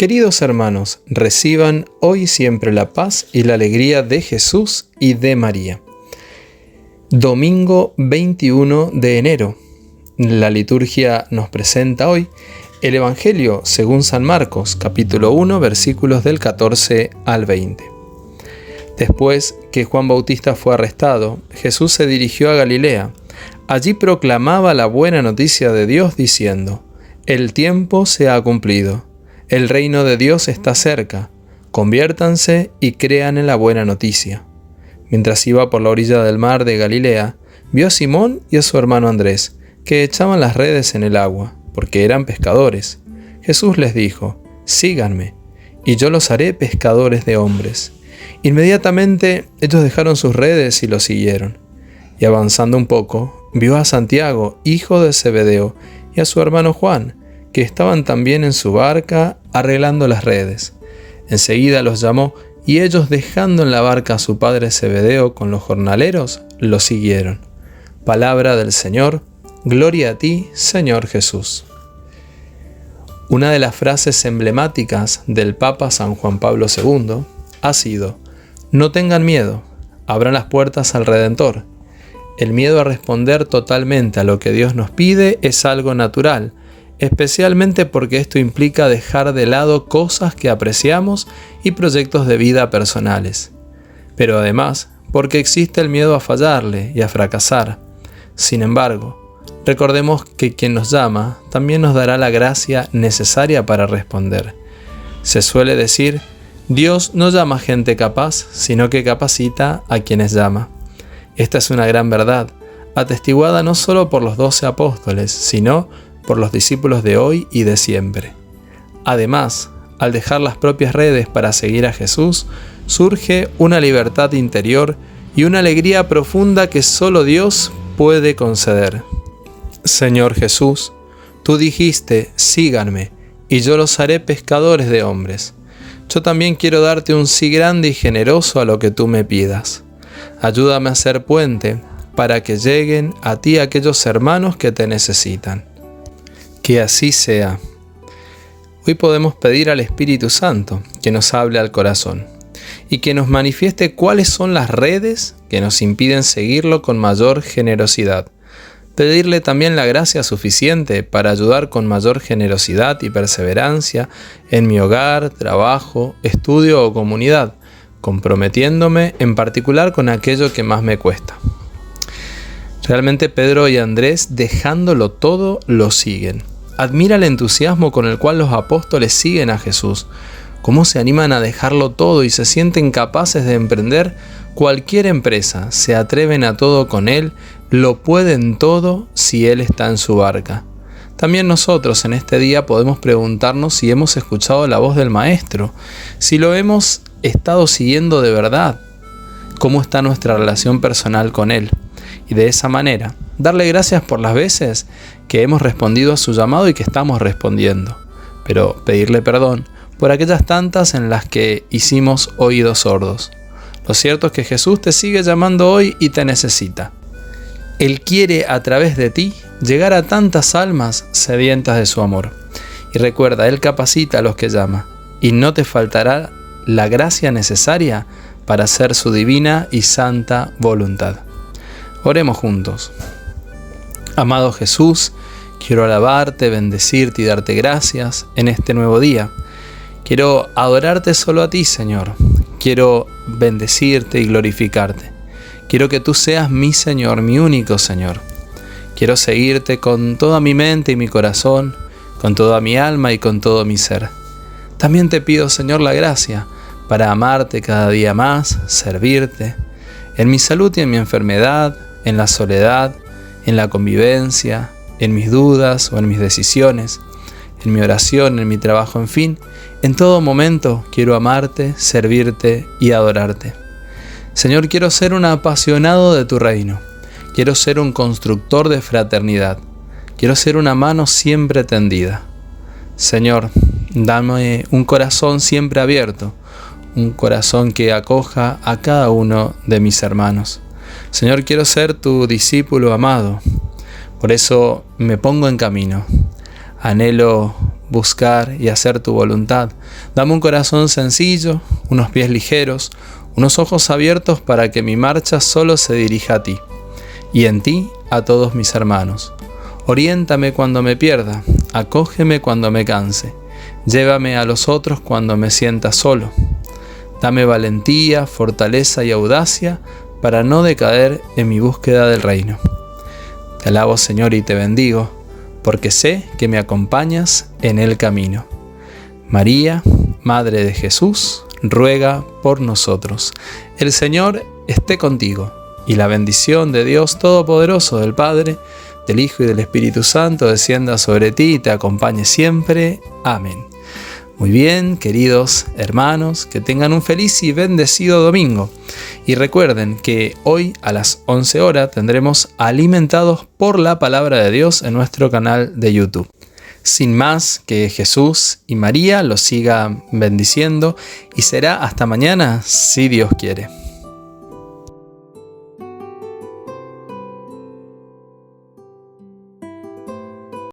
Queridos hermanos, reciban hoy siempre la paz y la alegría de Jesús y de María. Domingo 21 de enero. La liturgia nos presenta hoy el Evangelio según San Marcos, capítulo 1, versículos del 14 al 20. Después que Juan Bautista fue arrestado, Jesús se dirigió a Galilea. Allí proclamaba la buena noticia de Dios diciendo, El tiempo se ha cumplido el reino de Dios está cerca, conviértanse y crean en la buena noticia. Mientras iba por la orilla del mar de Galilea, vio a Simón y a su hermano Andrés, que echaban las redes en el agua, porque eran pescadores. Jesús les dijo, Síganme, y yo los haré pescadores de hombres. Inmediatamente ellos dejaron sus redes y lo siguieron. Y avanzando un poco, vio a Santiago, hijo de Zebedeo, y a su hermano Juan, que estaban también en su barca arreglando las redes. Enseguida los llamó y ellos dejando en la barca a su padre Zebedeo con los jornaleros, lo siguieron. Palabra del Señor, gloria a ti, Señor Jesús. Una de las frases emblemáticas del Papa San Juan Pablo II ha sido, no tengan miedo, abran las puertas al Redentor. El miedo a responder totalmente a lo que Dios nos pide es algo natural, especialmente porque esto implica dejar de lado cosas que apreciamos y proyectos de vida personales. Pero además, porque existe el miedo a fallarle y a fracasar. Sin embargo, recordemos que quien nos llama también nos dará la gracia necesaria para responder. Se suele decir, Dios no llama gente capaz, sino que capacita a quienes llama. Esta es una gran verdad, atestiguada no solo por los doce apóstoles, sino por los discípulos de hoy y de siempre. Además, al dejar las propias redes para seguir a Jesús, surge una libertad interior y una alegría profunda que solo Dios puede conceder. Señor Jesús, tú dijiste, síganme, y yo los haré pescadores de hombres. Yo también quiero darte un sí grande y generoso a lo que tú me pidas. Ayúdame a ser puente para que lleguen a ti aquellos hermanos que te necesitan. Que así sea. Hoy podemos pedir al Espíritu Santo que nos hable al corazón y que nos manifieste cuáles son las redes que nos impiden seguirlo con mayor generosidad. Pedirle también la gracia suficiente para ayudar con mayor generosidad y perseverancia en mi hogar, trabajo, estudio o comunidad, comprometiéndome en particular con aquello que más me cuesta. Realmente Pedro y Andrés, dejándolo todo, lo siguen. Admira el entusiasmo con el cual los apóstoles siguen a Jesús, cómo se animan a dejarlo todo y se sienten capaces de emprender cualquier empresa, se atreven a todo con Él, lo pueden todo si Él está en su barca. También nosotros en este día podemos preguntarnos si hemos escuchado la voz del Maestro, si lo hemos estado siguiendo de verdad, cómo está nuestra relación personal con Él. Y de esa manera, darle gracias por las veces que hemos respondido a su llamado y que estamos respondiendo, pero pedirle perdón por aquellas tantas en las que hicimos oídos sordos. Lo cierto es que Jesús te sigue llamando hoy y te necesita. Él quiere a través de ti llegar a tantas almas sedientas de su amor. Y recuerda, Él capacita a los que llama, y no te faltará la gracia necesaria para hacer su divina y santa voluntad. Oremos juntos. Amado Jesús, quiero alabarte, bendecirte y darte gracias en este nuevo día. Quiero adorarte solo a ti, Señor. Quiero bendecirte y glorificarte. Quiero que tú seas mi Señor, mi único Señor. Quiero seguirte con toda mi mente y mi corazón, con toda mi alma y con todo mi ser. También te pido, Señor, la gracia para amarte cada día más, servirte, en mi salud y en mi enfermedad, en la soledad, en la convivencia, en mis dudas o en mis decisiones, en mi oración, en mi trabajo, en fin, en todo momento quiero amarte, servirte y adorarte. Señor, quiero ser un apasionado de tu reino. Quiero ser un constructor de fraternidad. Quiero ser una mano siempre tendida. Señor, dame un corazón siempre abierto, un corazón que acoja a cada uno de mis hermanos. Señor, quiero ser tu discípulo amado. Por eso me pongo en camino. Anhelo buscar y hacer tu voluntad. Dame un corazón sencillo, unos pies ligeros, unos ojos abiertos para que mi marcha solo se dirija a ti, y en ti a todos mis hermanos. Oriéntame cuando me pierda, acógeme cuando me canse, llévame a los otros cuando me sienta solo. Dame valentía, fortaleza y audacia para no decaer en mi búsqueda del reino. Te alabo Señor y te bendigo, porque sé que me acompañas en el camino. María, Madre de Jesús, ruega por nosotros. El Señor esté contigo, y la bendición de Dios Todopoderoso, del Padre, del Hijo y del Espíritu Santo descienda sobre ti y te acompañe siempre. Amén. Muy bien, queridos hermanos, que tengan un feliz y bendecido domingo. Y recuerden que hoy a las 11 horas tendremos Alimentados por la Palabra de Dios en nuestro canal de YouTube. Sin más, que Jesús y María los sigan bendiciendo y será hasta mañana si Dios quiere.